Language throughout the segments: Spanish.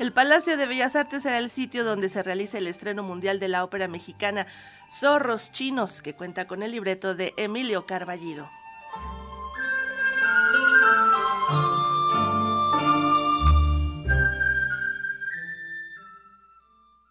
El Palacio de Bellas Artes será el sitio donde se realiza el estreno mundial de la ópera mexicana Zorros Chinos, que cuenta con el libreto de Emilio Carballido.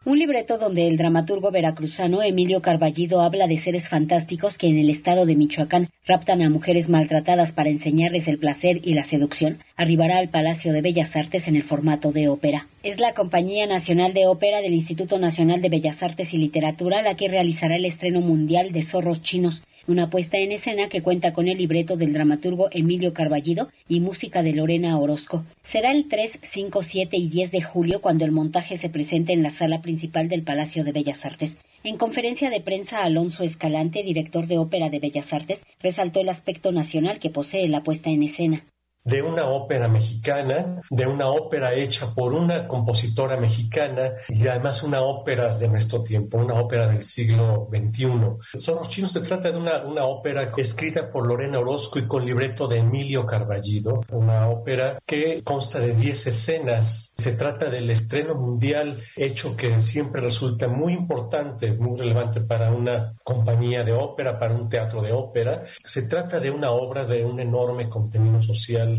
Un libreto donde el dramaturgo veracruzano Emilio Carballido habla de seres fantásticos que en el estado de Michoacán raptan a mujeres maltratadas para enseñarles el placer y la seducción, arribará al Palacio de Bellas Artes en el formato de ópera. Es la Compañía Nacional de Ópera del Instituto Nacional de Bellas Artes y Literatura la que realizará el estreno mundial de Zorros Chinos, una puesta en escena que cuenta con el libreto del dramaturgo Emilio Carballido y música de Lorena Orozco. Será el 3, 5, 7 y 10 de julio cuando el montaje se presente en la sala principal del Palacio de Bellas Artes. En conferencia de prensa, Alonso Escalante, director de Ópera de Bellas Artes, resaltó el aspecto nacional que posee la puesta en escena de una ópera mexicana, de una ópera hecha por una compositora mexicana y además una ópera de nuestro tiempo, una ópera del siglo XXI. Son chinos, se trata de una, una ópera escrita por Lorena Orozco y con libreto de Emilio Carballido, una ópera que consta de 10 escenas. Se trata del estreno mundial hecho que siempre resulta muy importante, muy relevante para una compañía de ópera, para un teatro de ópera. Se trata de una obra de un enorme contenido social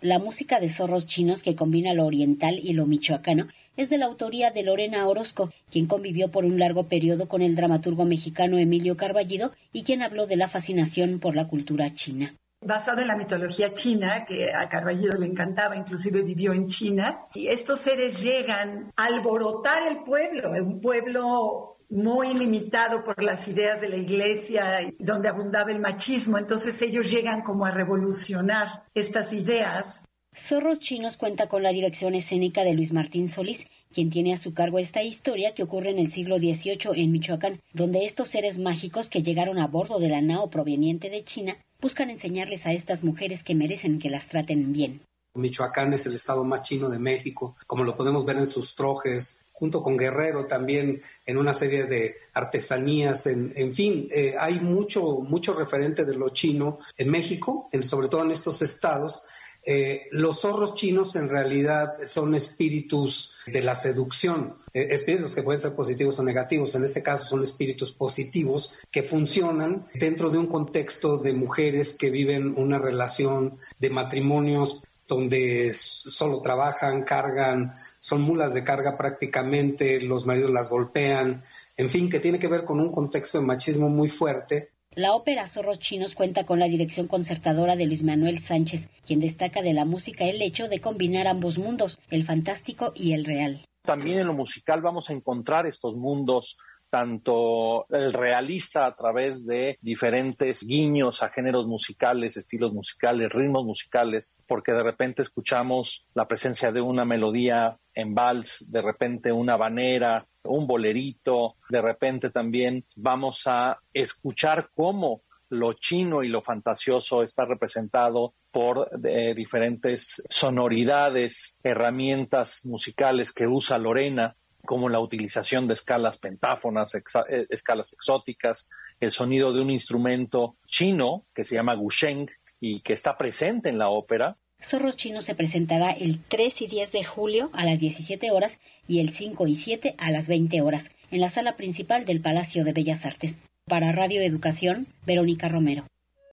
la música de zorros chinos que combina lo oriental y lo michoacano es de la autoría de Lorena Orozco, quien convivió por un largo periodo con el dramaturgo mexicano Emilio Carballido y quien habló de la fascinación por la cultura china. Basado en la mitología china, que a Carballido le encantaba, inclusive vivió en China, y estos seres llegan a alborotar el pueblo, un pueblo muy limitado por las ideas de la iglesia, donde abundaba el machismo. Entonces ellos llegan como a revolucionar estas ideas. Zorros Chinos cuenta con la dirección escénica de Luis Martín Solís, quien tiene a su cargo esta historia que ocurre en el siglo XVIII en Michoacán, donde estos seres mágicos que llegaron a bordo de la nao proveniente de China buscan enseñarles a estas mujeres que merecen que las traten bien. Michoacán es el estado más chino de México, como lo podemos ver en sus trojes, junto con Guerrero también en una serie de artesanías, en, fin, eh, hay mucho, mucho referente de lo chino en México, sobre todo en estos estados. Eh, los zorros chinos en realidad son espíritus de la seducción, eh, espíritus que pueden ser positivos o negativos, en este caso son espíritus positivos que funcionan dentro de un contexto de mujeres que viven una relación de matrimonios donde solo trabajan, cargan, son mulas de carga prácticamente, los maridos las golpean, en fin, que tiene que ver con un contexto de machismo muy fuerte. La ópera Zorros Chinos cuenta con la dirección concertadora de Luis Manuel Sánchez, quien destaca de la música el hecho de combinar ambos mundos, el fantástico y el real. También en lo musical vamos a encontrar estos mundos tanto el realista a través de diferentes guiños a géneros musicales, estilos musicales, ritmos musicales, porque de repente escuchamos la presencia de una melodía en vals, de repente una banera, un bolerito, de repente también vamos a escuchar cómo lo chino y lo fantasioso está representado por eh, diferentes sonoridades, herramientas musicales que usa Lorena como la utilización de escalas pentáfonas, eh, escalas exóticas, el sonido de un instrumento chino que se llama gusheng y que está presente en la ópera. Zorros Chinos se presentará el 3 y 10 de julio a las 17 horas y el 5 y 7 a las 20 horas en la sala principal del Palacio de Bellas Artes. Para Radio Educación, Verónica Romero.